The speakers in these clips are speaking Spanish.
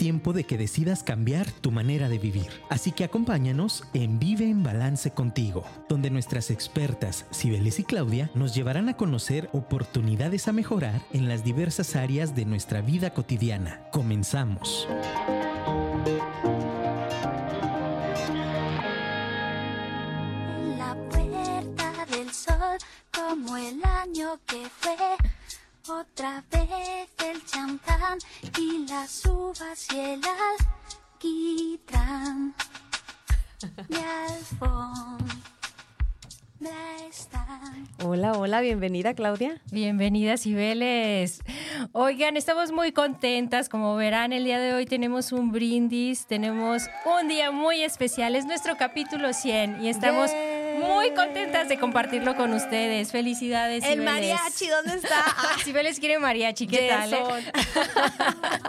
tiempo de que decidas cambiar tu manera de vivir. Así que acompáñanos en Vive en Balance contigo, donde nuestras expertas Cibeles y Claudia nos llevarán a conocer oportunidades a mejorar en las diversas áreas de nuestra vida cotidiana. Comenzamos. En la puerta del sol, como el año que fue. Otra vez el champán y las uvas y el alquitrán. Mi alfombra está. Hola, hola, bienvenida Claudia. Bienvenida, Cibeles. Oigan, estamos muy contentas. Como verán, el día de hoy tenemos un brindis, tenemos un día muy especial. Es nuestro capítulo 100 y estamos muy contentas de compartirlo con ustedes. Felicidades, El Cibeles. mariachi, ¿dónde está? Ah, Cibeles quiere mariachi, ¿qué tal? eh?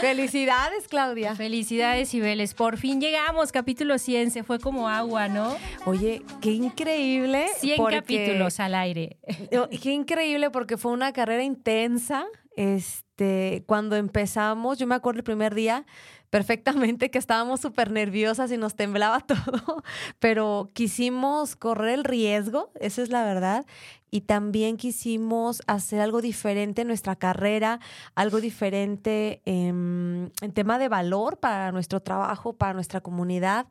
Felicidades, Claudia. Felicidades, Cibeles. Por fin llegamos, capítulo 100. Se fue como agua, ¿no? Oye, qué increíble. 100 porque- capítulos al aire. Oh, Qué increíble porque fue una carrera intensa. Este, cuando empezamos, yo me acuerdo el primer día perfectamente que estábamos súper nerviosas y nos temblaba todo, pero quisimos correr el riesgo, esa es la verdad, y también quisimos hacer algo diferente en nuestra carrera, algo diferente en, en tema de valor para nuestro trabajo, para nuestra comunidad.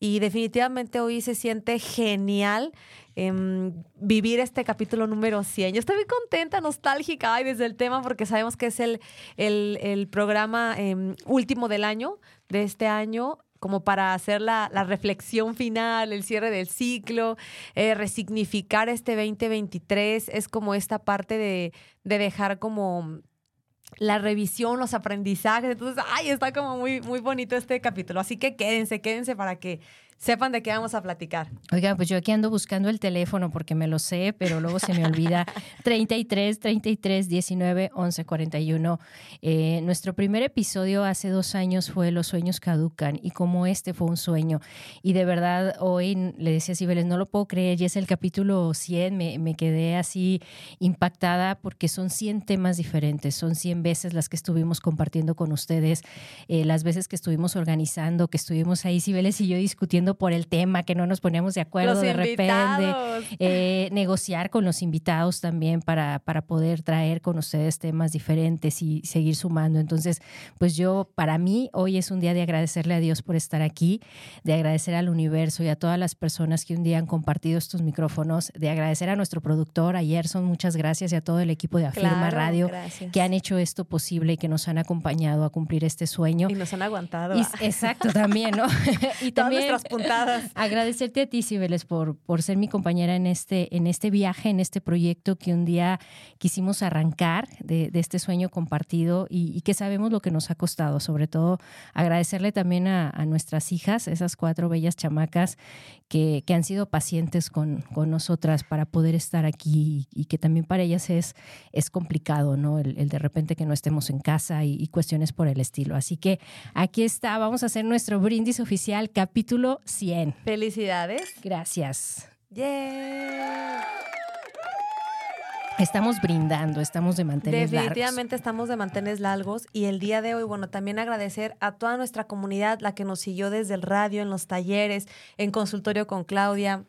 Y definitivamente hoy se siente genial em, vivir este capítulo número 100. Yo estoy muy contenta, nostálgica ay, desde el tema porque sabemos que es el, el, programa em, último del año, de este año como para hacer la, la reflexión final, el cierre del ciclo, eh, resignificar este 2023, es como esta parte de, de dejar como la revisión, los aprendizajes. Entonces, ay, está como muy, muy bonito este capítulo. Así que quédense, quédense para que sepan de qué vamos a platicar. Oigan, pues yo aquí ando buscando el teléfono porque me lo sé, pero luego se me olvida. 33 33 19 11 41. Eh, nuestro primer episodio hace dos años fue Los sueños caducan y como este fue un sueño. Y de verdad, hoy le decía a Cibeles, no lo puedo creer, y es el capítulo 100, me, me quedé así impactada porque son 100 temas diferentes, son 100 veces las que estuvimos compartiendo con ustedes, eh, las veces que estuvimos organizando, que estuvimos ahí, Cibeles y yo discutiendo por el tema, que no nos poníamos de acuerdo Los de repente, invitados. eh, negociar con los invitados también para, para poder traer con ustedes temas diferentes y seguir sumando. Entonces, pues yo, para mí, hoy es un día de agradecerle a Dios por estar aquí, de agradecer al universo y a todas las personas que un día han compartido estos micrófonos, de agradecer a nuestro productor, a Gerson, muchas gracias, y a todo el equipo de Afirma Claro, Radio gracias. que han hecho esto posible y que nos han acompañado a cumplir este sueño. Y nos han aguantado. Y- exacto, también, ¿no? y Todas también nuestras agradecerte a ti, Cibeles, por, por ser mi compañera en este, en este viaje, en este proyecto que un día quisimos arrancar de, este sueño compartido y, que sabemos lo que nos ha costado. Sobre todo, agradecerle también a, nuestras hijas, esas cuatro bellas chamacas que, que han sido pacientes con, con nosotras para poder estar aquí y, que también para ellas es, es complicado, ¿no? El, el de repente que no estemos en casa y, y cuestiones por el estilo. Así que aquí está, vamos a hacer nuestro brindis oficial, capítulo 100. Felicidades. Gracias. Yeah. Estamos brindando, estamos de mantener Definitivamente estamos de mantenes largos y el día de hoy, bueno, también agradecer a toda nuestra comunidad, la que nos siguió desde el radio, en los talleres, en consultorio con Claudia,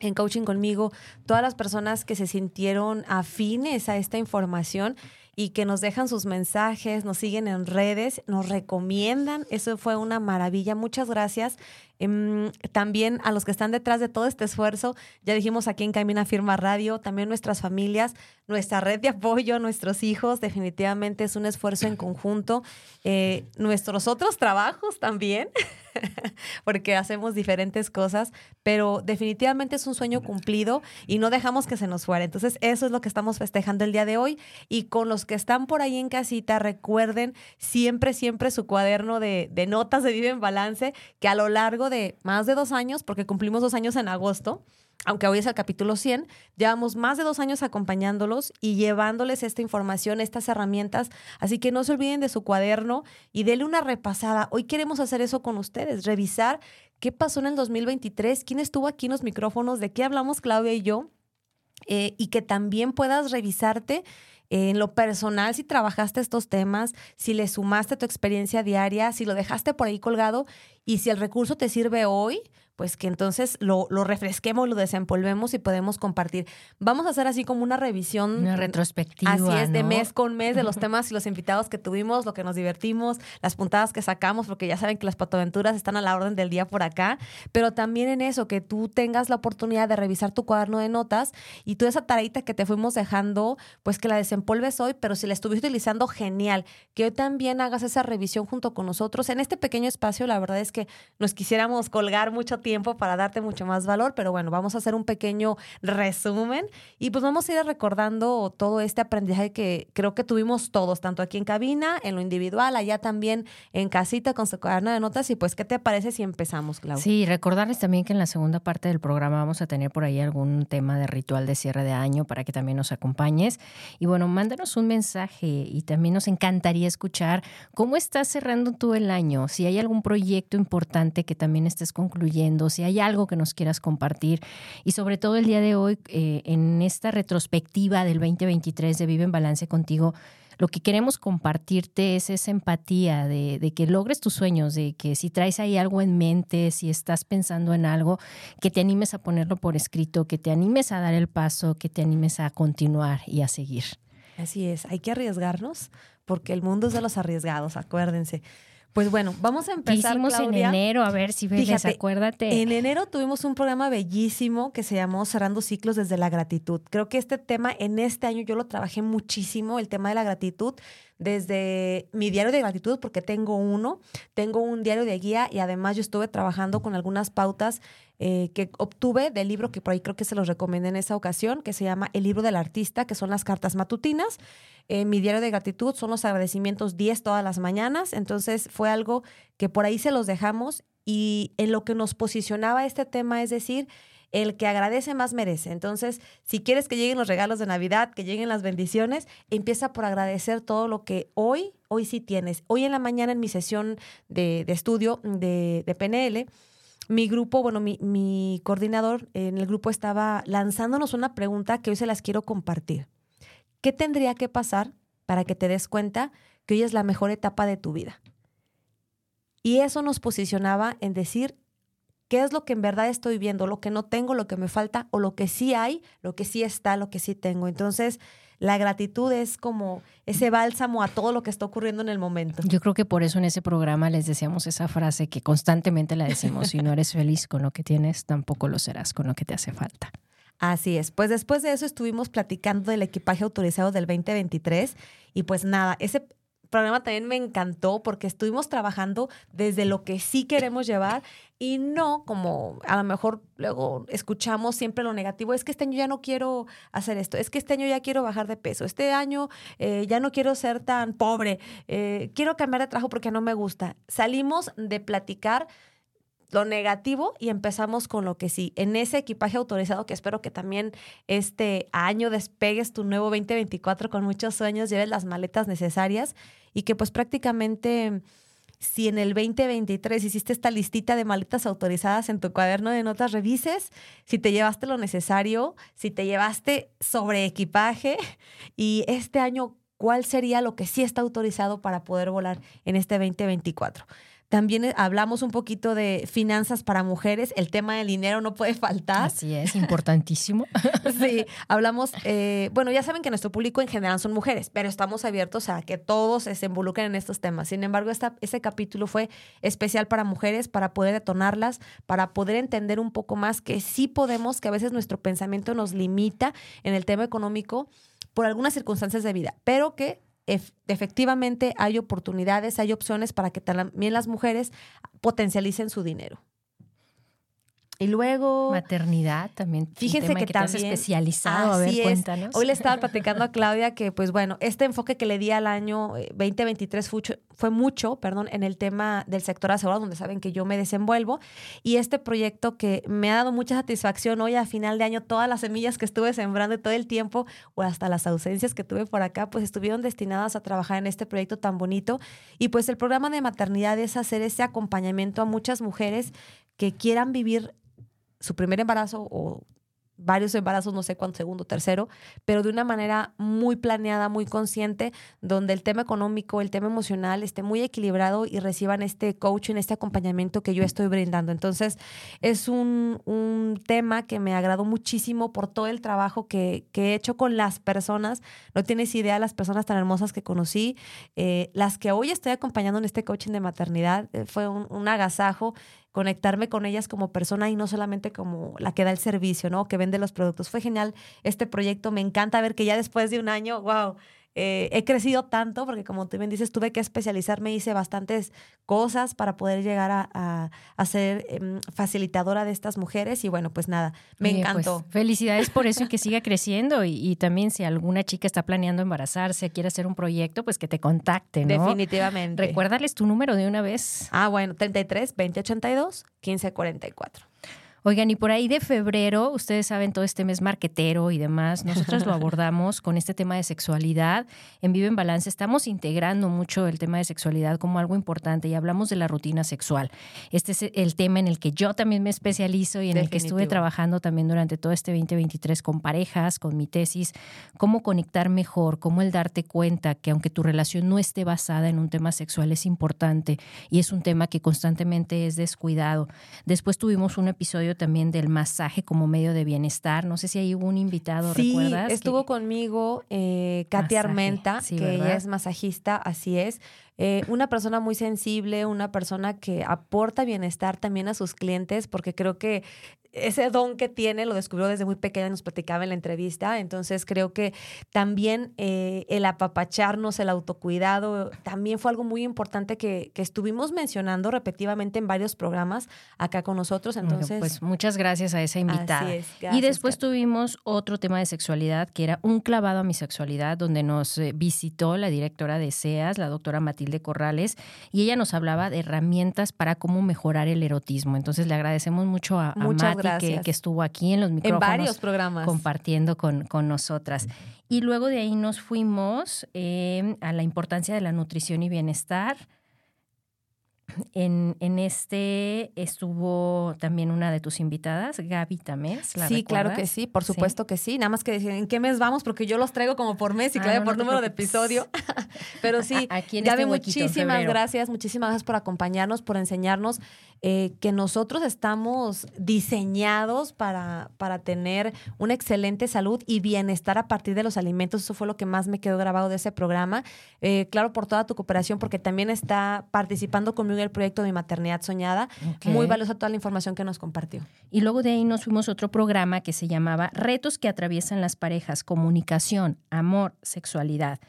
en coaching conmigo, todas las personas que se sintieron afines a esta información y que nos dejan sus mensajes, nos siguen en redes, nos recomiendan. Eso fue una maravilla. Muchas gracias. Em, también a los que están detrás de todo este esfuerzo, ya dijimos aquí en Camina Firma Radio, también nuestras familias, nuestra red de apoyo, nuestros hijos, definitivamente es un esfuerzo en conjunto. Eh, nuestros otros trabajos también, porque hacemos diferentes cosas, pero definitivamente es un sueño cumplido y no dejamos que se nos fuera. Entonces, eso es lo que estamos festejando el día de hoy. Y con los que están por ahí en casita, recuerden siempre, siempre su cuaderno de, notas de Vive en Balance, que a lo largo de más de dos años, porque cumplimos dos años en agosto, aunque hoy es el capítulo 100, llevamos más de dos años acompañándolos y llevándoles esta información, estas herramientas. Así que no se olviden de su cuaderno y denle una repasada. Hoy queremos hacer eso con ustedes, revisar qué pasó en el 2023, quién estuvo aquí en los micrófonos, de qué hablamos Claudia y yo, eh, y que también puedas revisarte en lo personal, si trabajaste estos temas, si le sumaste tu experiencia diaria, si lo dejaste por ahí colgado y si el recurso te sirve hoy, pues que entonces lo, lo, refresquemos, lo desempolvemos y podemos compartir. Vamos a hacer así como una revisión. Una retrospectiva. Así es, de mes con mes de los temas y los invitados que tuvimos, lo que nos divertimos, las puntadas que sacamos, porque ya saben que las patoaventuras están a la orden del día por acá, pero también en eso, que tú tengas la oportunidad de revisar tu cuaderno de notas y toda esa tareita que te fuimos dejando, pues que la desempolves hoy, pero si la estuviste utilizando, genial. Que hoy también hagas esa revisión junto con nosotros. En este pequeño espacio, la verdad es que nos quisiéramos colgar mucho tiempo para darte mucho más valor, pero bueno, vamos a hacer un pequeño resumen y pues vamos a ir recordando todo este aprendizaje que creo que tuvimos todos, tanto aquí en cabina, en lo individual, allá también en casita con su cuaderno de notas y pues ¿qué te parece si empezamos, Claudia? Sí, recordarles también que en la segunda parte del programa vamos a tener por ahí algún tema de ritual de cierre de año para que también nos acompañes y bueno, mándanos un mensaje y también nos encantaría escuchar cómo estás cerrando tú el año, si hay algún proyecto importante que también estés concluyendo, si hay algo que nos quieras compartir y sobre todo el día de hoy eh, en esta retrospectiva del 2023 de Vive en Balance contigo, lo que queremos compartirte es esa empatía de, de, que logres tus sueños, de que si traes ahí algo en mente, si estás pensando en algo, que te animes a ponerlo por escrito, que te animes a dar el paso, que te animes a continuar y a seguir. Así es, hay que arriesgarnos porque el mundo es de los arriesgados, acuérdense. Pues bueno, vamos a empezar. ¿Qué hicimos Claudia? en enero? A ver si ves, acuérdate. En enero tuvimos un programa bellísimo que se llamó Cerrando Ciclos desde la Gratitud. Creo que este tema en este año yo lo trabajé muchísimo, el tema de la gratitud, desde mi diario de gratitud, porque tengo uno, tengo un diario de guía y además yo estuve trabajando con algunas pautas eh, que obtuve del libro que por ahí creo que se los recomendé en esa ocasión, que se llama El libro del artista, que son las cartas matutinas. Eh, mi diario de gratitud son los agradecimientos 10 todas las mañanas. Entonces fue algo que por ahí se los dejamos y en lo que nos posicionaba este tema, es decir, el que agradece más merece. Entonces, si quieres que lleguen los regalos de Navidad, que lleguen las bendiciones, empieza por agradecer todo lo que hoy, hoy sí tienes. Hoy en la mañana en mi sesión de, estudio de, PNL, mi grupo, bueno, mi, coordinador en el grupo estaba lanzándonos una pregunta que hoy se las quiero compartir. ¿Qué tendría que pasar para que te des cuenta que hoy es la mejor etapa de tu vida? Y eso nos posicionaba en decir qué es lo que en verdad estoy viendo, lo que no tengo, lo que me falta, o lo que sí hay, lo que sí está, lo que sí tengo. Entonces, la gratitud es como ese bálsamo a todo lo que está ocurriendo en el momento. Yo creo que por eso en ese programa les decíamos esa frase que constantemente la decimos, si no eres feliz con lo que tienes, tampoco lo serás con lo que te hace falta. Así es. Pues después de eso estuvimos platicando del equipaje autorizado del 2023 y pues nada, ese programa también me encantó porque estuvimos trabajando desde lo que sí queremos llevar y no como a lo mejor luego escuchamos siempre lo negativo, es que este año ya no quiero hacer esto, es que este año ya quiero bajar de peso, este año eh, ya no quiero ser tan pobre, eh, quiero cambiar de trabajo porque no me gusta. Salimos de platicar lo negativo y empezamos con lo que sí. En ese equipaje autorizado que espero que también este año despegues tu nuevo 2024 con muchos sueños, lleves las maletas necesarias y que pues prácticamente si en el 2023 hiciste esta listita de maletas autorizadas en tu cuaderno de notas, revises si te llevaste lo necesario, si te llevaste sobre equipaje y este año cuál sería lo que sí está autorizado para poder volar en este 2024. También eh, hablamos un poquito de finanzas para mujeres. El tema del dinero no puede faltar. Así es, importantísimo. sí, hablamos, eh, bueno, ya saben que nuestro público en general son mujeres, pero estamos abiertos a que todos se involucren en estos temas. Sin embargo, esta, ese capítulo fue especial para mujeres, para poder detonarlas, para poder entender un poco más que sí podemos, que a veces nuestro pensamiento nos limita en el tema económico por algunas circunstancias de vida, pero que efectivamente hay oportunidades, hay opciones para que también las mujeres potencialicen su dinero. Y luego. Maternidad también. Fíjense que, que también. especializado. A ver, es. cuéntanos. Hoy le estaba platicando a Claudia que, pues bueno, este enfoque que le di al año 2023 fue, fue mucho, perdón, en el tema del sector asegurado, donde saben que yo me desenvuelvo. Y este proyecto que me ha dado mucha satisfacción hoy a final de año, todas las semillas que estuve sembrando todo el tiempo, o hasta las ausencias que tuve por acá, pues estuvieron destinadas a trabajar en este proyecto tan bonito. Y pues el programa de maternidad es hacer ese acompañamiento a muchas mujeres que quieran vivir su primer embarazo o varios embarazos, no sé cuánto, segundo, tercero, pero de una manera muy planeada, muy consciente, donde el tema económico, el tema emocional esté muy equilibrado y reciban este coaching, este acompañamiento que yo estoy brindando. Entonces, es un, un tema que me agradó muchísimo por todo el trabajo que, que, he hecho con las personas. No tienes idea las personas tan hermosas que conocí, eh, las que hoy estoy acompañando en este coaching de maternidad. Eh, fue un, un agasajo conectarme con ellas como persona y no solamente como la que da el servicio, ¿no? Que vende los productos. Fue genial este proyecto. Me encanta ver que ya después de un año, wow, eh, he crecido tanto porque como tú bien dices, tuve que especializarme, hice bastantes cosas para poder llegar a, a, ser em, facilitadora de estas mujeres y bueno, pues nada, me Oye, encantó. Pues, felicidades por eso y que siga creciendo y, y, también si alguna chica está planeando embarazarse, quiere hacer un proyecto, pues que te contacte, ¿no? Definitivamente. Recuérdales tu número de una vez. Ah, bueno, 33 2082 1544. Oigan, y por ahí de febrero, ustedes saben todo este mes marquetero y demás, nosotros lo abordamos con este tema de sexualidad. En Vive en Balance estamos integrando mucho el tema de sexualidad como algo importante y hablamos de la rutina sexual. Este es el tema en el que yo también me especializo y en Definitivo. el que estuve trabajando también durante todo este 2023 con parejas, con mi tesis, cómo conectar mejor, cómo el darte cuenta que aunque tu relación no esté basada en un tema sexual es importante y es un tema que constantemente es descuidado. Después tuvimos un episodio también del masaje como medio de bienestar. No sé si hay hubo un invitado, sí, ¿recuerdas? estuvo que... conmigo eh, masaje, Armenta, sí, que ¿verdad? ella es masajista, así es. Eh, una persona muy sensible, una persona que aporta bienestar también a sus clientes, porque creo que ese don que tiene lo descubrió desde muy pequeña, nos platicaba en la entrevista, entonces creo que también eh, el apapacharnos, el autocuidado, también fue algo muy importante que, que, estuvimos mencionando repetitivamente en varios programas acá con nosotros, entonces... Bueno, pues muchas gracias a esa invitada. Es, gracias, y después tuvimos otro tema de sexualidad, que era un clavado a mi sexualidad, donde nos eh, visitó la directora de SEAS, la doctora Matilde Corrales, y ella nos hablaba de herramientas para cómo mejorar el erotismo. Entonces le agradecemos mucho a, a Mati que, que, estuvo aquí en los micrófonos. En varios programas. Compartiendo con, con nosotras. Y luego de ahí nos fuimos eh, a la importancia de la nutrición y bienestar. En, en, este estuvo también una de tus invitadas, Gaby Tamés. ¿la sí, recuerdas? claro que sí, por supuesto ¿Sí? que sí. Nada más que decir, ¿en qué mes vamos? Porque yo los traigo como por mes y claro, ah, no, por no número de episodio. Pero sí, Aquí en Gaby, este huequito, muchísimas gracias, muchísimas gracias por acompañarnos, por enseñarnos eh, que nosotros estamos diseñados para, para tener una excelente salud y bienestar a partir de los alimentos. Eso fue lo que más me quedó grabado de ese programa. Eh, claro, por toda tu cooperación, porque también está participando conmigo el proyecto de mi maternidad soñada. Okay. Muy valiosa toda la información que nos compartió. Y luego de ahí nos fuimos a otro programa que se llamaba Retos que atraviesan las parejas, comunicación, amor, sexualidad.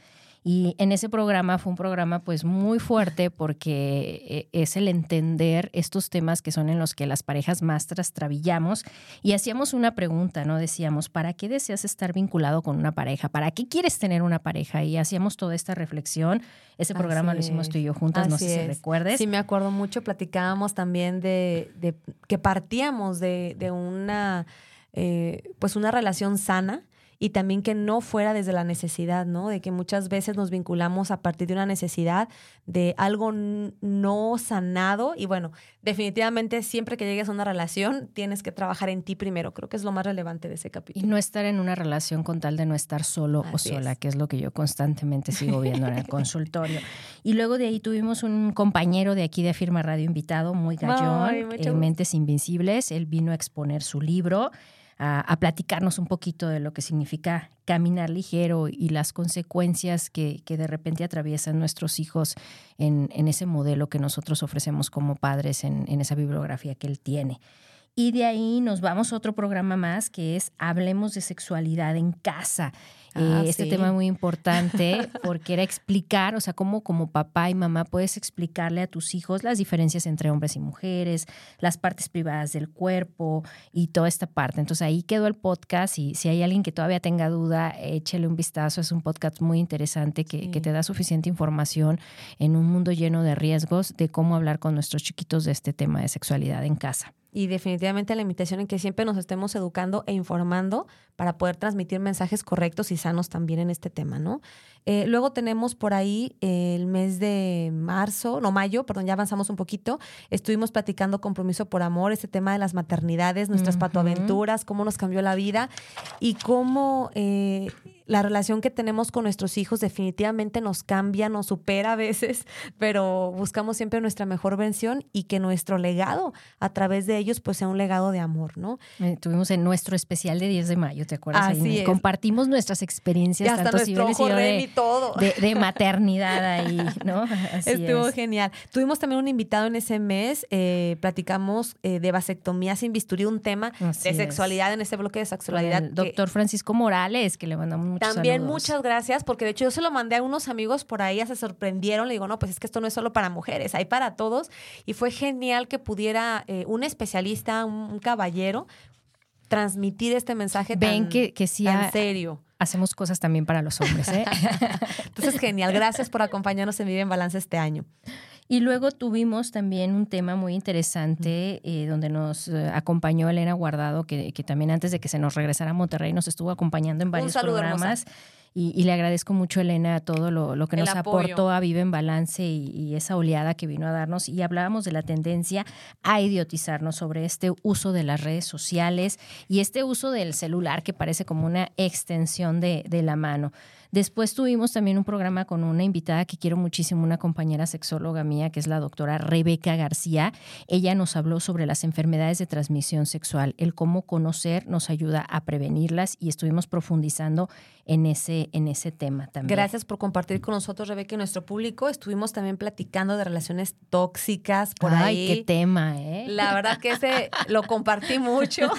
Y en ese programa fue un programa pues muy fuerte porque eh, es el entender estos temas que son en los que las parejas más trastrabillamos y hacíamos una pregunta, ¿no? Decíamos, ¿para qué deseas estar vinculado con una pareja? ¿Para qué quieres tener una pareja? Y hacíamos toda esta reflexión. Ese programa lo hicimos tú y yo juntas, Así no sé es. si recuerdes. Sí, me acuerdo mucho. Platicábamos también de, de que partíamos de, de una, eh, pues una relación sana y también que no fuera desde la necesidad, ¿no? De que muchas veces nos vinculamos a partir de una necesidad de algo no sanado y bueno, definitivamente siempre que llegues a una relación tienes que trabajar en ti primero, creo que es lo más relevante de ese capítulo. Y no estar en una relación con tal de no estar solo Así o sola, es. que es lo que yo constantemente sigo viendo en el consultorio. Y luego de ahí tuvimos un compañero de aquí de Firma Radio invitado, muy gallón, Ay, eh, Mentes Invencibles, él vino a exponer su libro a, platicarnos un poquito de lo que significa caminar ligero y las consecuencias que, que de repente atraviesan nuestros hijos en, en, ese modelo que nosotros ofrecemos como padres en, en esa bibliografía que él tiene. Y de ahí nos vamos a otro programa más que es Hablemos de sexualidad en casa. Ah, eh, este tema es muy importante porque era explicar, o sea, cómo como papá y mamá puedes explicarle a tus hijos las diferencias entre hombres y mujeres, las partes privadas del cuerpo y toda esta parte. Entonces ahí quedó el podcast y si hay alguien que todavía tenga duda, échele un vistazo. Es un podcast muy interesante que, sí. que te da suficiente información en un mundo lleno de riesgos de cómo hablar con nuestros chiquitos de este tema de sexualidad en casa y definitivamente la invitación en que siempre nos estemos educando e informando para poder transmitir mensajes correctos y sanos también en este tema, ¿no? Eh, luego tenemos por ahí el mes de marzo, no mayo, perdón, ya avanzamos un poquito. Estuvimos platicando compromiso por amor, este tema de las maternidades, nuestras Ujú. patoaventuras, cómo nos cambió la vida y cómo eh, la relación que tenemos con nuestros hijos definitivamente nos cambia, nos supera a veces, pero buscamos siempre nuestra mejor versión y que nuestro legado a través de ellos pues sea un legado de amor, ¿no? Eh, Tuvimos en nuestro especial de 10 de mayo, ¿te acuerdas? Ahí Así es. compartimos nuestras Y experiencias, hasta y yo, Rem de, todo. de, de maternidad ahí, ¿no? Así Estuvo es. genial. Tuvimos también un invitado en ese mes, eh, platicamos eh, de vasectomía sin bisturí, un tema Así de es. sexualidad en ese bloque de sexualidad. El doctor Francisco Morales, que le mandamos muchos También saludos. muchas gracias, porque de hecho yo se lo mandé a unos amigos por ahí, ya se sorprendieron, le digo, no, pues es que esto no es solo para mujeres, hay para todos. Y fue genial que pudiera eh, un especialista, un, un caballero, transmitir este mensaje Ven tan, que, que sí tan ha- serio. Hacemos cosas también para los hombres, ¿eh? Entonces, genial. Gracias por acompañarnos en Vive en Balance este año. Y luego tuvimos también un tema muy interesante eh, donde nos eh, acompañó Elena Guardado, que, que también antes de que se nos regresara a Monterrey nos estuvo acompañando en varios saludo, programas. Y, y le agradezco mucho, Elena, todo lo, lo que El nos apoyo. aportó a Vive en Balance y, y esa oleada que vino a darnos. Y hablábamos de la tendencia a idiotizarnos sobre este uso de las redes sociales y este uso del celular que parece como una extensión de, de la mano. Después tuvimos también un programa con una invitada que quiero muchísimo, una compañera sexóloga mía, que es la doctora Rebeca García. Ella nos habló sobre las enfermedades de transmisión sexual, el cómo conocer nos ayuda a prevenirlas y estuvimos profundizando en ese, en ese tema también. Gracias por compartir con nosotros, Rebeca, y nuestro público. Estuvimos también platicando de relaciones tóxicas por Ay, ahí. qué tema, ¿eh? La verdad que ese lo compartí mucho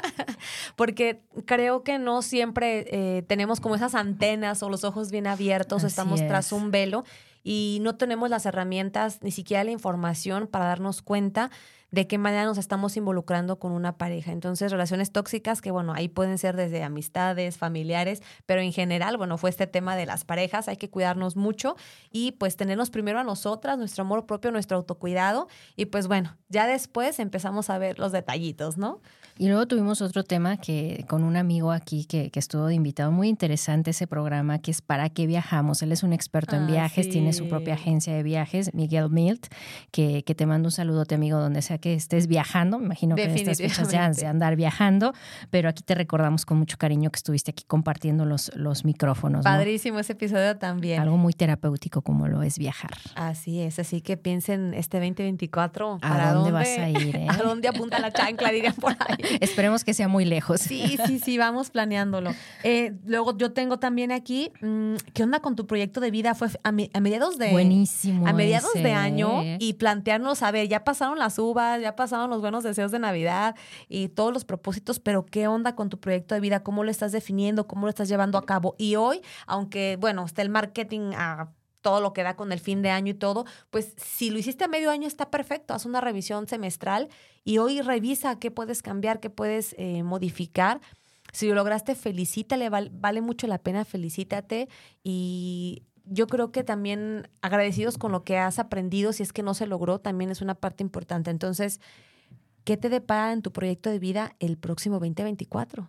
porque creo que no siempre eh, tenemos como esas antenas o los ojos bien abiertos, Así estamos tras un velo y no tenemos las herramientas, ni siquiera la información para darnos cuenta de qué manera nos estamos involucrando con una pareja. Entonces, relaciones tóxicas que, bueno, ahí pueden ser desde amistades, familiares, pero en general, bueno, fue este tema de las parejas, hay que cuidarnos mucho y pues tenernos primero a nosotras, nuestro amor propio, nuestro autocuidado y pues bueno, ya después empezamos a ver los detallitos, ¿no? Y luego tuvimos otro tema que con un amigo aquí que, que estuvo de invitado, muy interesante ese programa, que es ¿Para qué viajamos? Él es un experto en Ah, viajes, tiene su propia agencia de viajes, Miguel Milt, que, que te mando un saludote, amigo, donde sea que estés viajando. Me imagino que en estas fechas ya de andar viajando, pero aquí te recordamos con mucho cariño que estuviste aquí compartiendo los, los micrófonos. ¿no? Padrísimo ese episodio también. Algo muy terapéutico como lo es viajar. Así es, así que piensen este 2024, ¿A ¿para dónde vas a ir, eh? ¿A dónde apunta la chancla, dirían por ahí? Esperemos que sea muy lejos. Sí, sí, sí, vamos planeándolo. Eh, luego yo tengo también aquí, mm, ¿qué onda con tu proyecto de vida? Fue a, a mediados de... Buenísimo. A mediados ese, de año y plantearnos, a ver, ya pasaron las uvas, ya pasaron los buenos deseos de Navidad y todos los propósitos, pero ¿qué onda con tu proyecto de vida? ¿Cómo lo estás definiendo? ¿Cómo lo estás llevando a cabo? Y hoy, aunque, bueno, está el marketing a todo lo que da con el fin de año y todo, pues si lo hiciste a medio año está perfecto, haz una revisión semestral y hoy revisa qué puedes cambiar, qué puedes eh, modificar. Si lo lograste, felicítale, val- vale mucho la pena, felicítate y yo creo que también agradecidos con lo que has aprendido, si es que no se logró, también es una parte importante. Entonces, ¿qué te depara en tu proyecto de vida el próximo 2024?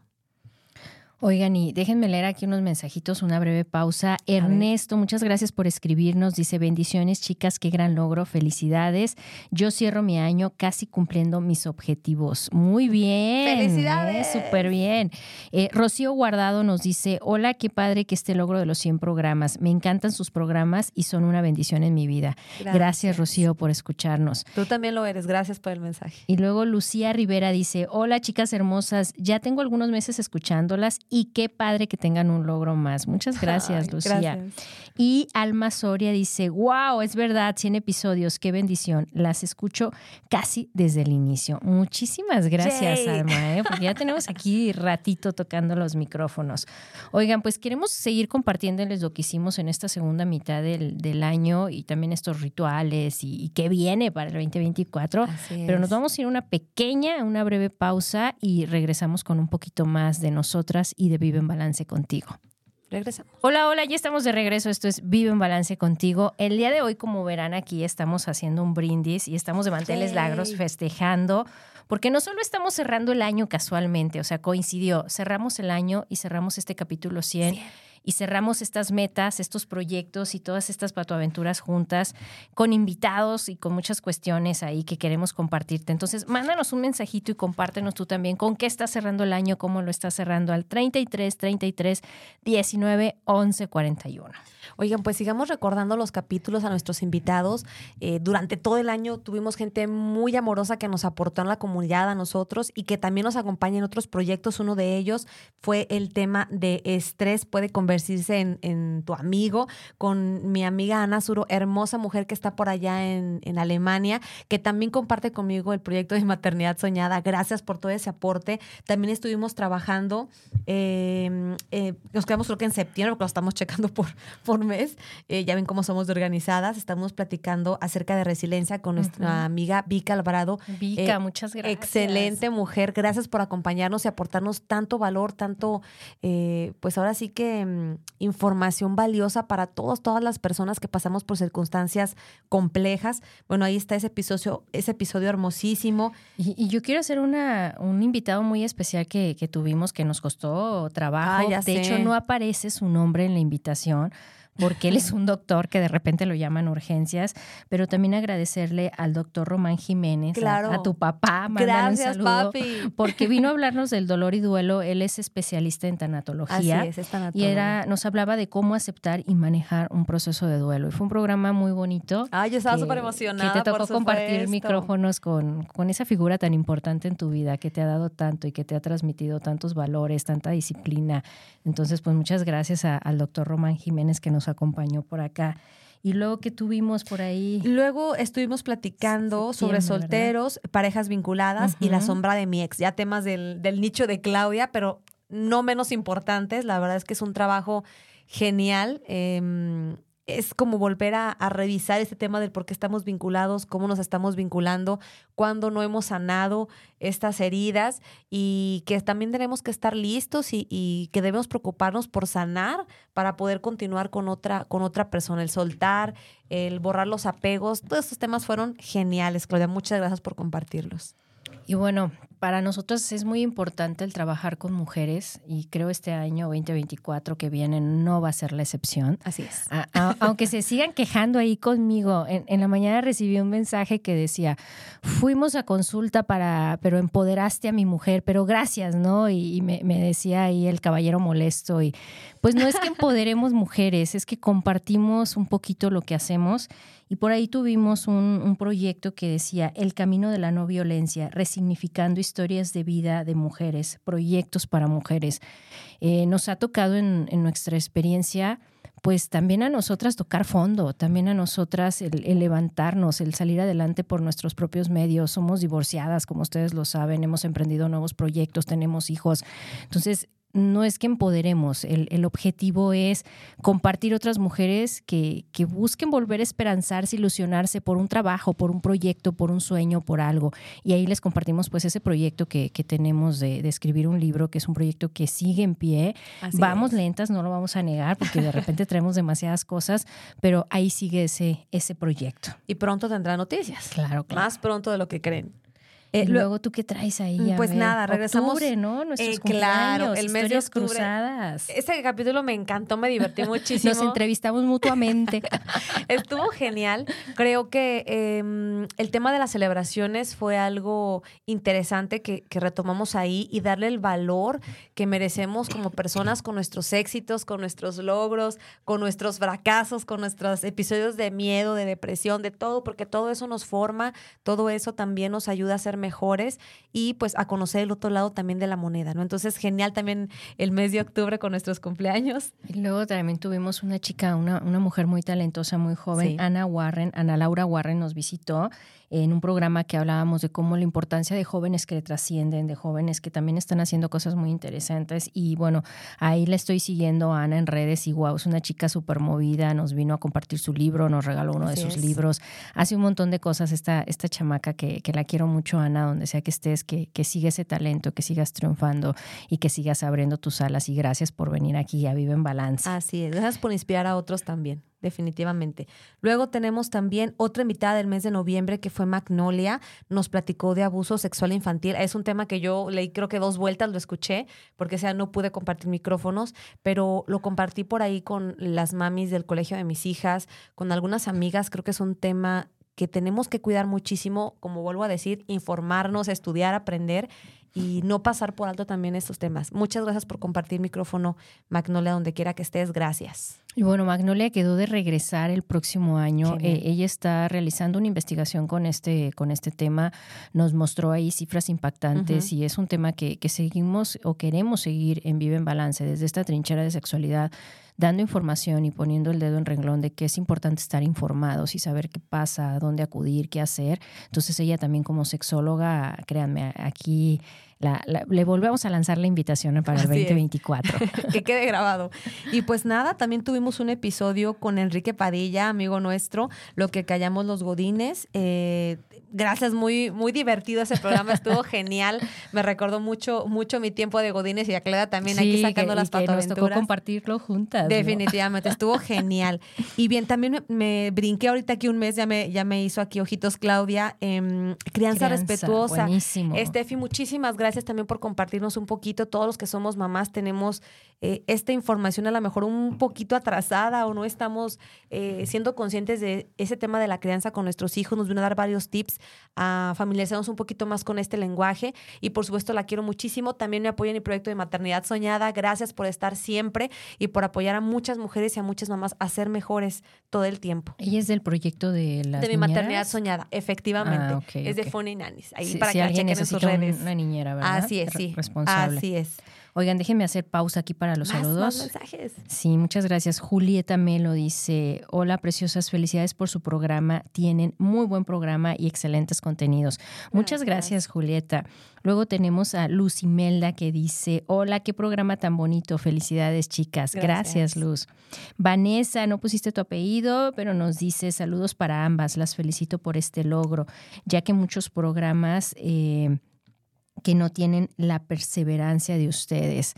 Oigan, y déjenme leer aquí unos mensajitos, una breve pausa. Ernesto, muchas gracias por escribirnos. Dice, bendiciones, chicas, qué gran logro, felicidades. Yo cierro mi año casi cumpliendo mis objetivos. Muy bien. ¡Felicidades! eh, Súper bien. Eh, Rocío Guardado nos dice, hola, qué padre que este logro de los 100 programas. Me encantan sus programas y son una bendición en mi vida. Gracias, Rocío, por escucharnos. Tú también lo eres. Gracias por el mensaje. Y luego Lucía Rivera dice, hola chicas hermosas, ya tengo algunos meses escuchándolas y qué padre que tengan un logro más. Muchas gracias, Ay, Lucía. gracias. Y Alma Soria dice, wow, es verdad, 100 episodios, qué bendición. Las escucho casi desde el inicio. Muchísimas gracias, Yay. Alma, ¿eh? porque ya tenemos aquí ratito tocando los micrófonos. Oigan, pues queremos seguir compartiéndoles lo que hicimos en esta segunda mitad del, del año y también estos rituales y, y qué viene para el 2024. Así Pero nos vamos a ir a una pequeña, una breve pausa y regresamos con un poquito más de nosotras y de Vive en Balance contigo. Regresamos. Hola, hola, ya estamos de regreso. Esto es Vive en Balance contigo. El día de hoy, como verán aquí, estamos haciendo un brindis y estamos de manteles Yay. largos festejando, porque no solo estamos cerrando el año casualmente, o sea, coincidió, cerramos el año y cerramos este capítulo 100. Y cerramos estas metas, estos proyectos y todas estas patoaventuras juntas con invitados y con muchas cuestiones ahí que queremos compartirte. Entonces, mándanos un mensajito y compártenos tú también con qué estás cerrando el año, cómo lo estás cerrando al 33 33 19 11 41. Oigan, pues sigamos recordando los capítulos a nuestros invitados. Eh, durante todo el año tuvimos gente muy amorosa que nos aportó en la comunidad a nosotros y que también nos acompaña en otros proyectos. Uno de ellos fue el tema de estrés puede convertirse en, tu amigo, con mi amiga Ana Suro, hermosa mujer que está por allá en, Alemania, que también comparte conmigo el proyecto de maternidad soñada. Gracias por todo ese aporte. También estuvimos trabajando, eh, eh, nos quedamos creo que en septiembre, porque lo estamos checando por mes. Eh, ya ven cómo somos de organizadas. Estamos platicando acerca de resiliencia con nuestra amiga Vika Alvarado. Vika, eh, muchas gracias. Excelente mujer. Gracias por acompañarnos y aportarnos tanto valor, tanto, eh, pues ahora sí que mm, información valiosa para todos, todas las personas que pasamos por circunstancias complejas. Bueno, ahí está ese episodio, ese episodio hermosísimo. Y, yo quiero hacer una, un invitado muy especial que, tuvimos que nos costó trabajo. Ah, de hecho, no aparece su nombre en la invitación porque él es un doctor que de repente lo llaman urgencias, pero también agradecerle al doctor Román Jiménez, a, tu papá, Gracias, un saludo, porque vino a hablarnos del dolor y duelo. Él es especialista en tanatología Así es, y era, nos hablaba de cómo aceptar y manejar un proceso de duelo. Y fue un programa muy bonito. Ay, yo estaba súper emocionada. Que te tocó compartir micrófonos con, con esa figura tan importante en tu vida que te ha dado tanto y que te ha transmitido tantos valores, tanta disciplina. Entonces, pues muchas gracias al doctor Román Jiménez que nos acompañó por acá. Y luego que tuvimos por ahí. Luego estuvimos platicando sobre solteros, parejas vinculadas y la sombra de mi ex, ya temas del, del nicho de Claudia, pero no menos importantes. La verdad es que es un trabajo genial. Eh, es como volver a, revisar este tema del por qué estamos vinculados, cómo nos estamos vinculando, cuándo no hemos sanado estas heridas y que también tenemos que estar listos y, que debemos preocuparnos por sanar para poder continuar con otra, con otra persona, el soltar, el borrar los apegos. Todos estos temas fueron geniales, Claudia. Muchas gracias por compartirlos. Y bueno, para nosotros es muy importante el trabajar con mujeres y creo este año 2024 que viene no va a ser la excepción. Así es. aunque se sigan quejando ahí conmigo, en, la mañana recibí un mensaje que decía, fuimos a consulta para, pero empoderaste a mi mujer, pero gracias, ¿no? Y, me, me, decía ahí el caballero molesto y pues no es que empoderemos mujeres, es que compartimos un poquito lo que hacemos y por ahí tuvimos un, proyecto que decía El camino de la no violencia, resignificando historias de vida de mujeres, proyectos para mujeres. Eh, nos ha tocado en, nuestra experiencia pues también a nosotras tocar fondo, también a nosotras el, el, levantarnos, el salir adelante por nuestros propios medios. Somos divorciadas, como ustedes lo saben, hemos emprendido nuevos proyectos, tenemos hijos. Entonces, no es que empoderemos, el, objetivo es compartir otras mujeres que, busquen volver a esperanzarse, ilusionarse por un trabajo, por un proyecto, por un sueño, por algo. Y ahí les compartimos pues ese proyecto que, tenemos de, escribir un libro, que es un proyecto que sigue en pie. vamos lentas, no lo vamos a negar, porque de repente traemos demasiadas cosas, pero ahí sigue ese, ese proyecto. Y pronto tendrá noticias. Claro, claro. Más pronto de lo que creen. Eh, luego, ¿tú qué traes ahí? Mm, pues nada, regresamos. Octubre, ¿no? Nuestros eh, claro, el mes de cruzadas. Ese capítulo me encantó, me divertí muchísimo. Nos entrevistamos mutuamente. Estuvo genial. Creo que em, el tema de las celebraciones fue algo interesante que, que retomamos ahí y darle el valor que merecemos como personas con nuestros éxitos, con nuestros logros, con nuestros fracasos, con nuestros episodios de miedo, de depresión, de todo, porque todo eso nos forma, todo eso también nos ayuda a ser mejores y pues a conocer el otro lado también de la moneda, ¿no? Entonces, genial también el mes de octubre con nuestros cumpleaños. Y luego también tuvimos una chica, una, una mujer muy talentosa, muy joven, Ana Warren, Ana Laura Warren nos visitó en un programa que hablábamos de cómo la importancia de jóvenes que trascienden, de jóvenes que también están haciendo cosas muy interesantes. Y bueno, ahí le estoy siguiendo a Ana en redes y wow, es una chica súper movida, nos vino a compartir su libro, nos regaló uno de sus libros, hace un montón de cosas esta, esta chamaca que, que, la quiero mucho, Ana, donde sea que estés, que, que siga ese talento, que sigas triunfando y que sigas abriendo tus alas. Y gracias por venir aquí a Vive en Balance. Así es, gracias por inspirar a otros también definitivamente. Luego tenemos también otra invitada del mes de noviembre que fue Magnolia, nos platicó de abuso sexual infantil. Es un tema que yo leí creo que dos vueltas, lo escuché, porque sea, no pude compartir micrófonos, pero lo compartí por ahí con las mamis del colegio de mis hijas, con algunas amigas, creo que es un tema que tenemos que cuidar muchísimo, como vuelvo a decir, informarnos, estudiar, aprender y no pasar por alto también estos temas. Muchas gracias por compartir micrófono, Magnolia, donde quiera que estés. Gracias. Y bueno, Magnolia quedó de regresar el próximo año. Eh, ella está realizando una investigación con este, con este tema. Nos mostró ahí cifras impactantes y es un tema que, que seguimos o queremos seguir en Vive en Balance desde esta trinchera de sexualidad dando información y poniendo el dedo en renglón de que es importante estar informados y saber qué pasa, dónde acudir, qué hacer. Entonces ella también como sexóloga, créanme, aquí le volvemos a lanzar la invitación para el 2024. que quede grabado. Y pues nada, también tuvimos un episodio con Enrique Padilla, amigo nuestro, lo que callamos los godines. Eh, gracias, muy, muy divertido ese programa, estuvo genial. Me recordó mucho, mucho mi tiempo de godines y a Clara también aquí sacando las que Nos tocó compartirlo juntas. Definitivamente, estuvo genial. Y bien, también me, brinqué ahorita aquí un mes, ya me, ya me hizo aquí ojitos Claudia, em, crianza, respetuosa. Buenísimo. Estefi, muchísimas gracias también por compartirnos un poquito. Todos los que somos mamás tenemos eh, esta información a lo mejor un poquito atrasada o no estamos eh, siendo conscientes de ese tema de la crianza con nuestros hijos. Nos vino a dar varios tips a familiarizarnos un poquito más con este lenguaje y por supuesto la quiero muchísimo. También me apoya en mi proyecto de maternidad soñada. Gracias por estar siempre y por apoyar a muchas mujeres y a muchas mamás a ser mejores todo el tiempo. Ella es del proyecto de la De mi maternidad soñada, efectivamente. Ah, es de Funny Nannies. Ahí para que alguien chequen en sus redes. Una niñera, ¿verdad? Así es, sí. Responsable. Así es. Oigan, déjenme hacer pausa aquí para los saludos. mensajes. Sí, muchas gracias. Julieta Melo dice, hola preciosas, felicidades por su programa. Tienen muy buen programa y excelentes contenidos. Muchas gracias, Julieta. Luego tenemos a Luz Imelda que dice, hola, qué programa tan bonito. Felicidades, chicas. Gracias, Luz. Vanessa, no pusiste tu apellido, pero nos dice, saludos para ambas. Las felicito por este logro, ya que muchos programas... Eh, que no tienen la perseverancia de ustedes.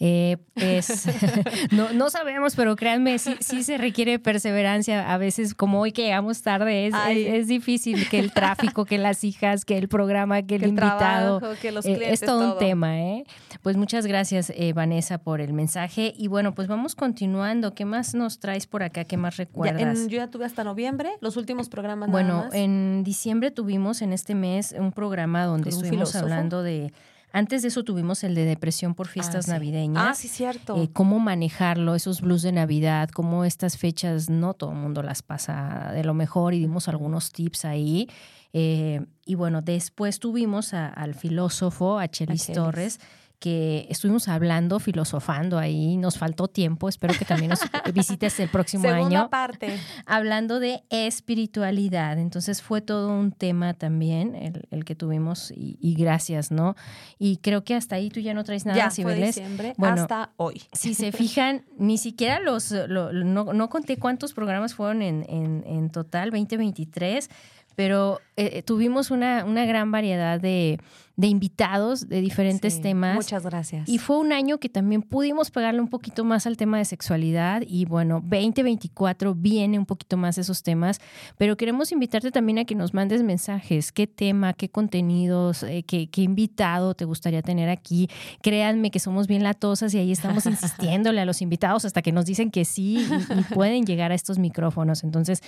Eh, pues, no, no, sabemos, pero créanme, sí, sí, se requiere perseverancia. A veces, como hoy que llegamos tarde, es, es, difícil que el tráfico, que las hijas, que el programa, que el, invitado. que los clientes, eh, es todo, un tema, ¿eh? Pues muchas gracias, eh, Vanessa, por el mensaje. Y bueno, pues vamos continuando. ¿Qué más nos traes por acá? ¿Qué más recuerdas? yo ya tuve hasta noviembre los últimos programas. Bueno, en diciembre tuvimos en este mes un programa donde estuvimos hablando de antes de eso tuvimos el de depresión por fiestas ah, navideñas. Ah, sí, cierto. Eh, cómo manejarlo, esos blues de Navidad, cómo estas fechas no todo el mundo las pasa de lo mejor y dimos algunos tips ahí. Eh, y bueno, después tuvimos al filósofo, a Chelis Torres que estuvimos hablando, filosofando ahí, nos faltó tiempo, espero que también nos visites el próximo Segunda año. parte. Hablando de espiritualidad, entonces fue todo un tema también el, que tuvimos y, gracias, ¿no? Y creo que hasta ahí tú ya no traes nada, ya fue diciembre, bueno, hasta hoy. Si se fijan, ni siquiera los, no, conté cuántos programas fueron en, en, en total, 2023, pero eh, tuvimos una, una gran variedad de de invitados de diferentes temas. Muchas gracias. Y fue un año que también pudimos pegarle un poquito más al tema de sexualidad y bueno, 2024 viene un poquito más esos temas, pero queremos invitarte también a que nos mandes mensajes, qué tema, qué contenidos, eh, qué, invitado te gustaría tener aquí. Créanme que somos bien latosas y ahí estamos insistiéndole a los invitados hasta que nos dicen que sí y, pueden llegar a estos micrófonos. Entonces,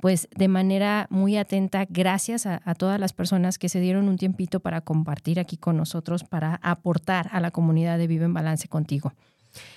pues de manera muy atenta, gracias a, a todas las personas que se dieron un tiempito para compartir compartir aquí con nosotros para aportar a la comunidad de Vive en Balance contigo.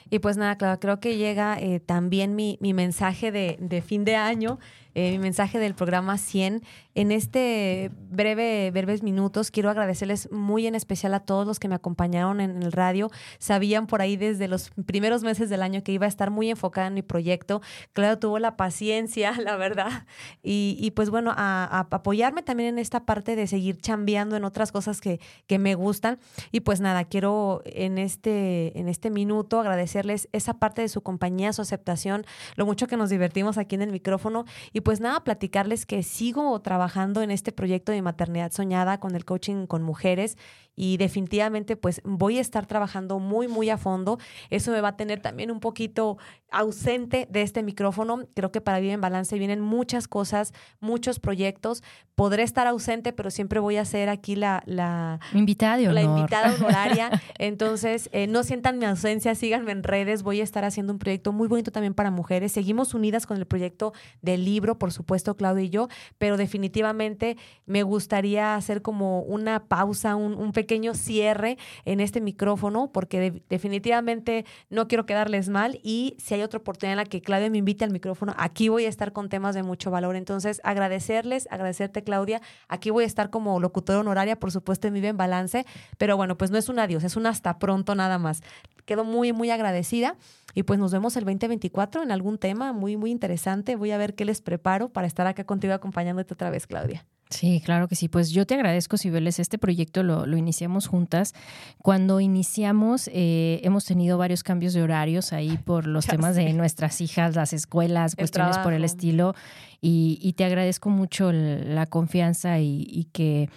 Y pues nada, claro, creo que llega eh, también mi, mi mensaje de, de, fin de año eh, mi mensaje del programa 100. En este breve, breves minutos, quiero agradecerles muy en especial a todos los que me acompañaron en el radio. Sabían por ahí desde los primeros meses del año que iba a estar muy enfocada en mi proyecto. Claro, tuvo la paciencia, la verdad. Y, pues bueno, a, apoyarme también en esta parte de seguir chambeando en otras cosas que, que me gustan. Y pues nada, quiero en este, en este minuto agradecerles esa parte de su compañía, su aceptación, lo mucho que nos divertimos aquí en el micrófono. Y pues nada, platicarles que sigo trabajando en este proyecto de maternidad soñada con el coaching con mujeres y definitivamente pues voy a estar trabajando muy, muy a fondo. Eso me va a tener también un poquito ausente de este micrófono. Creo que para Vive en Balance vienen muchas cosas, muchos proyectos. Podré estar ausente, pero siempre voy a ser aquí la, la invitada La invitada honoraria. Entonces, eh, no sientan mi ausencia, síganme en redes. Voy a estar haciendo un proyecto muy bonito también para mujeres. Seguimos unidas con el proyecto del libro, por supuesto, Claudia y yo, pero definitivamente me gustaría hacer como una pausa, un, pequeño cierre en este micrófono, porque definitivamente no quiero quedarles mal y si hay otra oportunidad en la que Claudia me invite al micrófono, aquí voy a estar con temas de mucho valor. Entonces, agradecerles, agradecerte, Claudia. Aquí voy a estar como locutora honoraria, por supuesto, en Vive en Balance, pero bueno, pues no es un adiós, es un hasta pronto nada más. Quedo muy, muy agradecida y pues nos vemos el 2024 en algún tema muy, muy interesante. Voy a ver qué les preparo para estar acá contigo acompañándote otra vez, Claudia. Sí, claro que sí. Pues yo te agradezco, Cibeles. Este proyecto lo, lo iniciamos juntas. Cuando iniciamos, eh, hemos tenido varios cambios de horarios ahí por los temas de nuestras hijas, las escuelas, cuestiones por el estilo. Y, te agradezco mucho la confianza y que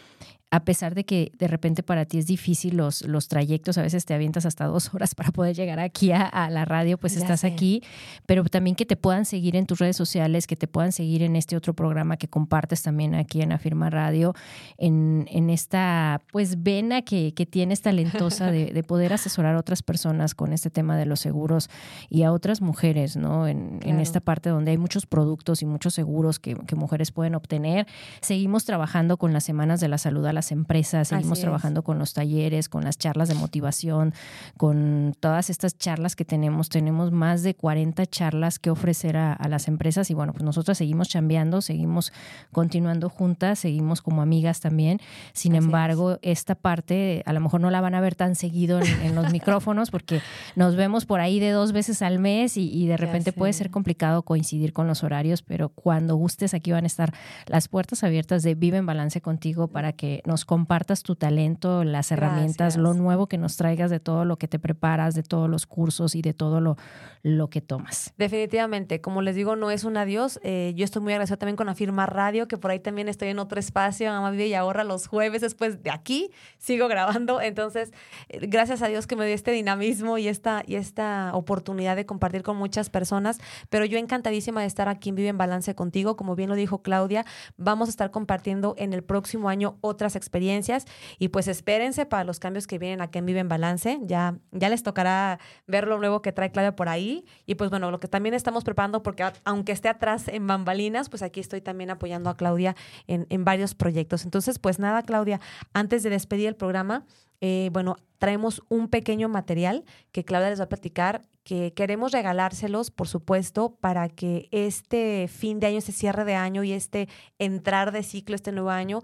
a pesar de que de repente para ti es difícil los, los trayectos, a veces te avientas hasta dos horas para poder llegar aquí a, la radio, pues estás aquí, pero también que te puedan seguir en tus redes sociales, que te puedan seguir en este otro programa que compartes también aquí en Afirma Radio, en, en esta pues vena que, que tienes talentosa de, de, poder asesorar a otras personas con este tema de los seguros y a otras mujeres, ¿no? En, en esta parte donde hay muchos productos y muchos seguros que, que mujeres pueden obtener. Seguimos trabajando con las semanas de la salud a las empresas, seguimos trabajando con los talleres, con las charlas de motivación, con todas estas charlas que tenemos. Tenemos más de 40 charlas que ofrecer a, las empresas y bueno, pues nosotros seguimos chambeando, seguimos continuando juntas, seguimos como amigas también. Sin embargo, esta parte a lo mejor no la van a ver tan seguido en, los micrófonos porque nos vemos por ahí de dos veces al mes y, de repente puede ser complicado coincidir con los horarios, pero cuando gustes aquí van a estar las puertas abiertas de Vive en Balance contigo para que nos compartas tu talento, las herramientas, lo nuevo que nos traigas de todo lo que te preparas, de todos los cursos y de todo lo, lo que tomas. Definitivamente, como les digo, no es un adiós. Eh, yo estoy muy agradecida también con Afirma Radio, que por ahí también estoy en otro espacio, Mamá Vive y Ahorra los jueves después de aquí, sigo grabando. Entonces, eh, gracias a Dios que me dio este dinamismo y esta, y esta oportunidad de compartir con muchas personas. Pero yo encantadísima de estar aquí en Vive en Balance contigo. Como bien lo dijo Claudia, vamos a estar compartiendo en el próximo año otras experiencias y pues espérense para los cambios que vienen aquí en Vive en Balance. Ya, ya les tocará ver lo nuevo que trae Claudia por ahí y pues bueno, lo que también estamos preparando porque aunque esté atrás en bambalinas, pues aquí estoy también apoyando a Claudia en, en varios proyectos. Entonces, pues nada, Claudia, antes de despedir el programa, eh, bueno, traemos un pequeño material que Claudia les va a platicar, que queremos regalárselos, por supuesto, para que este fin de año, este cierre de año y este entrar de ciclo, este nuevo año,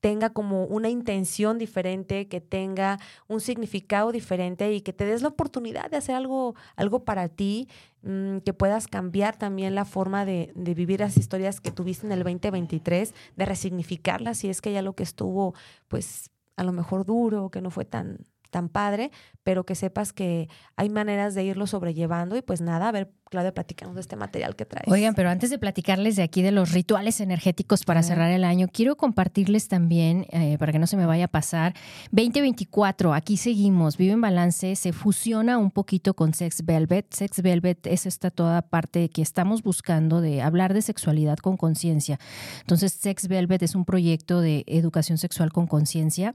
tenga como una intención diferente, que tenga un significado diferente y que te des la oportunidad de hacer algo, algo para ti, mm, que puedas cambiar también la forma de, de, vivir las historias que tuviste en el 2023, de resignificarlas si es que ya lo que estuvo, pues a lo mejor duro, que no fue tan, tan padre, pero que sepas que hay maneras de irlo sobrellevando y pues nada, a ver Claudia, platicamos de este material que traes. Oigan, pero antes de platicarles de aquí de los rituales energéticos para cerrar el año, quiero compartirles también, eh, para que no se me vaya a pasar, 2024, aquí seguimos, Vive en Balance, se fusiona un poquito con Sex Velvet. Sex Velvet es esta toda parte que estamos buscando de hablar de sexualidad con conciencia. Entonces, Sex Velvet es un proyecto de educación sexual con conciencia.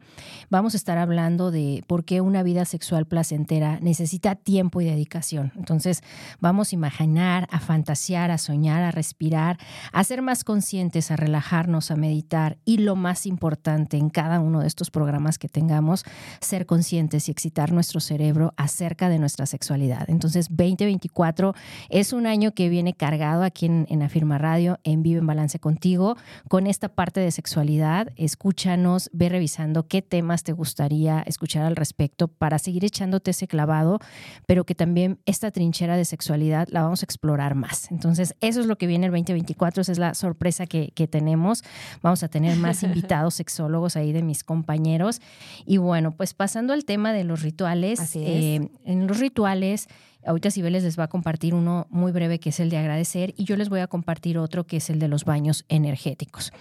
Vamos a estar hablando de por qué una vida sexual placentera necesita tiempo y dedicación. Entonces, vamos a imaginar, a fantasear, a soñar, a respirar, a ser más conscientes, a relajarnos, a meditar y lo más importante en cada uno de estos programas que tengamos, ser conscientes y excitar nuestro cerebro acerca de nuestra sexualidad. Entonces 2024 es un año que viene cargado aquí en, en Afirma Radio, en Vivo en Balance contigo, con esta parte de sexualidad. Escúchanos, ve revisando qué temas te gustaría escuchar al respecto para seguir echándote ese clavado, pero que también esta trinchera de sexualidad la vamos a explorar más. Entonces, eso es lo que viene el 2024, esa es la sorpresa que, tenemos. Vamos a tener más invitados sexólogos ahí de mis compañeros. Y bueno, pues pasando al tema de los rituales, eh, en los rituales Ahorita Cibeles les va a compartir uno muy breve que es el de agradecer y yo les voy a compartir otro que es el de los baños energéticos.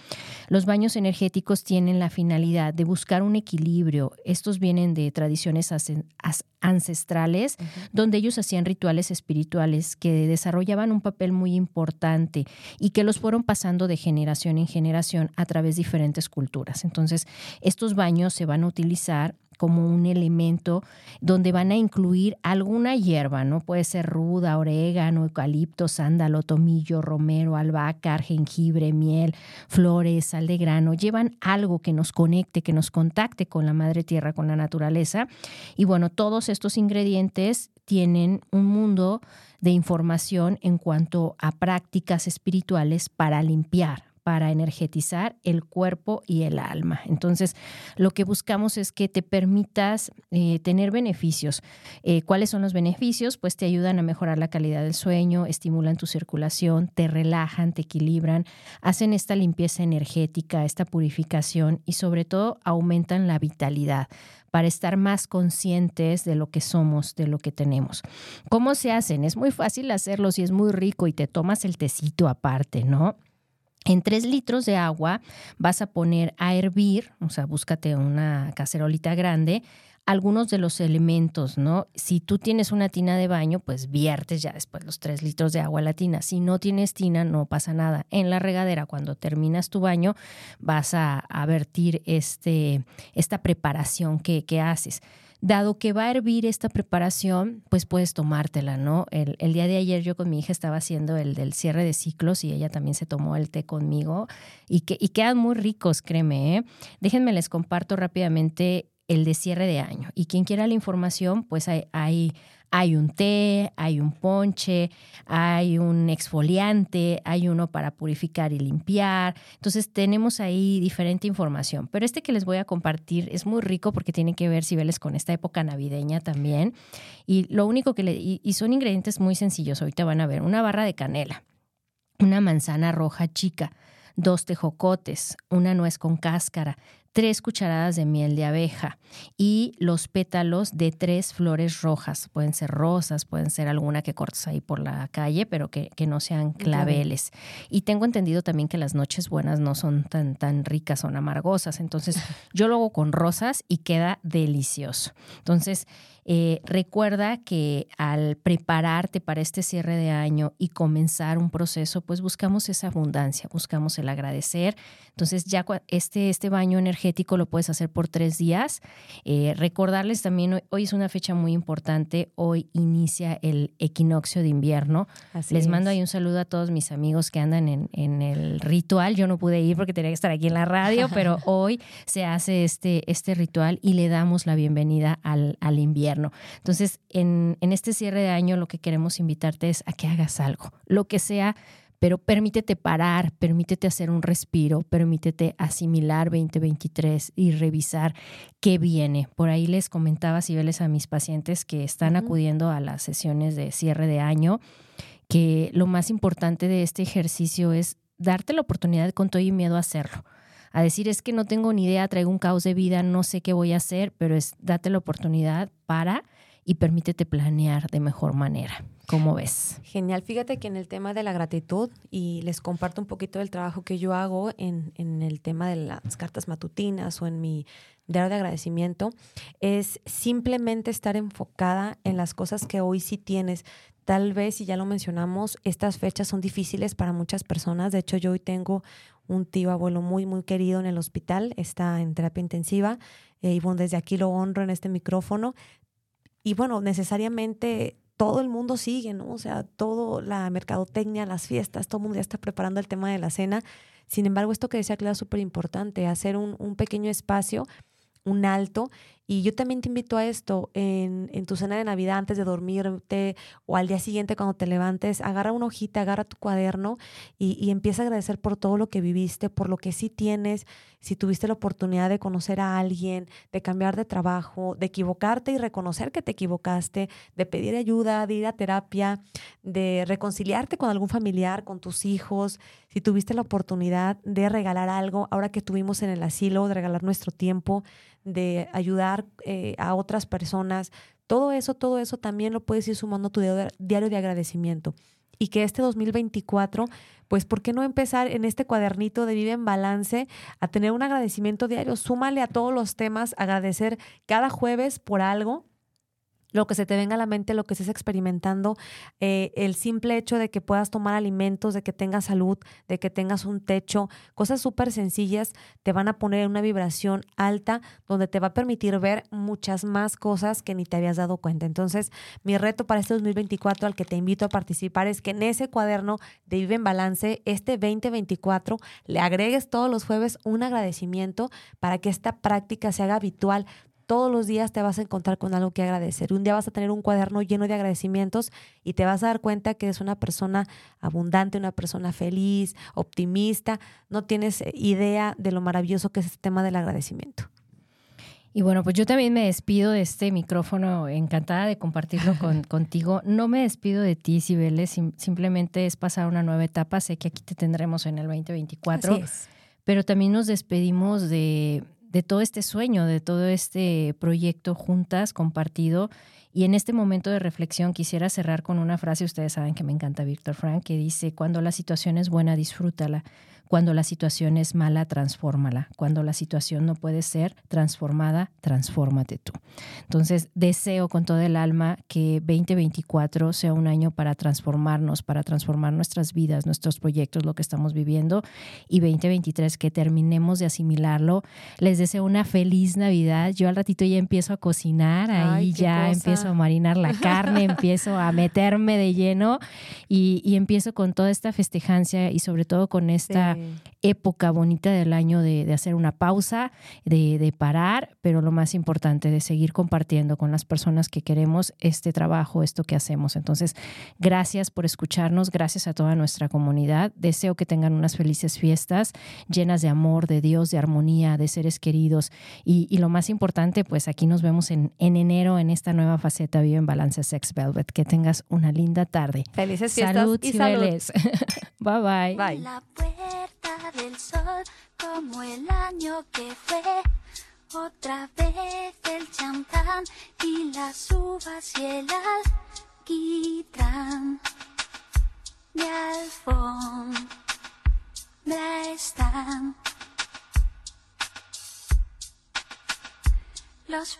Los baños energéticos tienen la finalidad de buscar un equilibrio. Estos vienen de tradiciones ancestrales donde ellos hacían rituales espirituales que desarrollaban un papel muy importante y que los fueron pasando de generación en generación a través de diferentes culturas. Entonces, estos baños se van a utilizar como un elemento donde van a incluir alguna hierba, ¿no? Puede ser ruda, orégano, eucalipto, sándalo, tomillo, romero, albahaca, jengibre, miel, flores, sal de grano. Llevan algo que nos conecte, que nos contacte con la madre tierra, con la naturaleza. Y bueno, todos estos ingredientes tienen un mundo de información en cuanto a prácticas espirituales para limpiar, para energetizar el cuerpo y el alma. Entonces, lo que buscamos es que te permitas eh, tener beneficios. Eh, ¿Cuáles son los beneficios? Pues te ayudan a mejorar la calidad del sueño, estimulan tu circulación, te relajan, te equilibran, hacen esta limpieza energética, esta purificación y sobre todo aumentan la vitalidad para estar más conscientes de lo que somos, de lo que tenemos. ¿Cómo se hacen? Es muy fácil hacerlos y es muy rico y te tomas el tecito aparte, ¿no? En tres litros de agua vas a poner a hervir, o sea, búscate una cacerolita grande, algunos de los elementos, ¿no? Si tú tienes una tina de baño, pues viertes ya después los tres litros de agua a la tina. Si no tienes tina, no pasa nada. En la regadera, cuando terminas tu baño, vas a, vertir este, esta preparación que haces dado que va a hervir esta preparación, pues puedes tomártela, ¿no? El, día de ayer yo con mi hija estaba haciendo el del cierre de ciclos y ella también se tomó el té conmigo y, que, y quedan muy ricos, créeme. ¿eh? Déjenme les comparto rápidamente el de cierre de año. Y quien quiera la información, pues hay, hay hay un té, hay un ponche, hay un exfoliante, hay uno para purificar y limpiar. Entonces tenemos ahí diferente información. Pero este que les voy a compartir es muy rico porque tiene que ver, si veles, con esta época navideña también. Y lo único que le... y son ingredientes muy sencillos, ahorita van a ver. Una barra de canela, una manzana roja chica, dos tejocotes, una nuez con cáscara, tres cucharadas de miel de abeja y los pétalos de tres flores rojas. Pueden ser rosas, pueden ser alguna que cortes ahí por la calle, pero que, no sean claveles. Y tengo entendido también que las noches buenas no son tan, tan ricas, son amargosas. Entonces yo lo hago con rosas y queda delicioso. Entonces, eh, recuerda que al prepararte para este cierre de año y comenzar un proceso, pues buscamos esa abundancia, buscamos el agradecer. Entonces ya este, este baño energético lo puedes hacer por tres días. Eh, recordarles también, hoy, es una fecha muy importante, hoy inicia el equinoccio de invierno. Les mando ahí un saludo a todos mis amigos que andan en, en el ritual. Yo no pude ir porque tenía que estar aquí en la radio, pero hoy se hace este, este ritual y le damos la bienvenida al, al invierno. Entonces, en, este cierre de año lo que queremos invitarte es a que hagas algo, lo que sea, pero permítete parar, permítete hacer un respiro, permítete asimilar 2023 y revisar qué viene. Por ahí les comentaba, si veles a mis pacientes que están acudiendo a las sesiones de cierre de año, que lo más importante de este ejercicio es darte la oportunidad con todo y miedo a hacerlo a decir es que no tengo ni idea, traigo un caos de vida, no sé qué voy a hacer, pero es date la oportunidad para y permítete planear de mejor manera. ¿Cómo ves? Genial. Fíjate que en el tema de la gratitud, y les comparto un poquito del trabajo que yo hago en, en el tema de las cartas matutinas o en mi diario de agradecimiento, es simplemente estar enfocada en las cosas que hoy sí tienes. Tal vez, y ya lo mencionamos, estas fechas son difíciles para muchas personas. De hecho, yo hoy tengo un tío abuelo muy, muy querido en el hospital, está en terapia intensiva. Eh, y bueno, desde aquí lo honro en este micrófono. Y bueno, necesariamente todo el mundo sigue, ¿no? O sea, todo la mercadotecnia, las fiestas, todo el mundo ya está preparando el tema de la cena. Sin embargo, esto que decía Clara es súper importante, hacer un, un pequeño espacio un alto. Y yo también te invito a esto en, en, tu cena de Navidad antes de dormirte o al día siguiente cuando te levantes, agarra una hojita, agarra tu cuaderno y, y empieza a agradecer por todo lo que viviste, por lo que sí tienes, si tuviste la oportunidad de conocer a alguien, de cambiar de trabajo, de equivocarte y reconocer que te equivocaste, de pedir ayuda, de ir a terapia, de reconciliarte con algún familiar, con tus hijos, si tuviste la oportunidad de regalar algo, ahora que tuvimos en el asilo, de regalar nuestro tiempo, de ayudar eh, a otras personas, todo eso, todo eso también lo puedes ir sumando a tu diario de agradecimiento. Y que este 2024, pues, ¿por qué no empezar en este cuadernito de Vive en Balance a tener un agradecimiento diario? Súmale a todos los temas, agradecer cada jueves por algo lo que se te venga a la mente, lo que estés experimentando, eh, el simple hecho de que puedas tomar alimentos, de que tengas salud, de que tengas un techo, cosas súper sencillas, te van a poner en una vibración alta donde te va a permitir ver muchas más cosas que ni te habías dado cuenta. Entonces, mi reto para este 2024 al que te invito a participar es que en ese cuaderno de Vive en Balance, este 2024, le agregues todos los jueves un agradecimiento para que esta práctica se haga habitual todos los días te vas a encontrar con algo que agradecer. Un día vas a tener un cuaderno lleno de agradecimientos y te vas a dar cuenta que eres una persona abundante, una persona feliz, optimista. No tienes eh, idea de lo maravilloso que es este tema del agradecimiento. Y bueno, pues yo también me despido de este micrófono, encantada de compartirlo con, contigo. No me despido de ti, Cibeles, simplemente es pasar una nueva etapa. Sé que aquí te tendremos en el 2024. Pero también nos despedimos de, de todo este sueño, de todo este proyecto juntas, compartido. Y en este momento de reflexión quisiera cerrar con una frase, ustedes saben que me encanta Víctor Frank, que dice, cuando la situación es buena, disfrútala. Cuando la situación es mala, transfórmala. Cuando la situación no puede ser transformada, transfórmate tú. Entonces, deseo con todo el alma que 2024 sea un año para transformarnos, para transformar nuestras vidas, nuestros proyectos, lo que estamos viviendo. Y 2023 que terminemos de asimilarlo. Les deseo una feliz Navidad. Yo al ratito ya empiezo a cocinar, ahí ya empiezo a marinar la carne, empiezo a meterme de lleno y, empiezo con toda esta festejancia y sobre todo con esta época bonita del año de, hacer una pausa, de, parar, pero lo más importante, de seguir compartiendo con las personas que queremos este trabajo, esto que hacemos. Entonces, gracias por escucharnos, gracias a toda nuestra comunidad. Deseo que tengan unas felices fiestas llenas de amor, de Dios, de armonía, de seres queridos. Y, lo más importante, pues aquí nos vemos en, en enero en esta nueva faceta Vive en Balance Sex Velvet. Que tengas una linda tarde. Felices fiestas salud, y salud. bye bye. Bye del sol como el año que fue. Otra vez el champán y las uvas y el alquitrán. Mi alfombra están los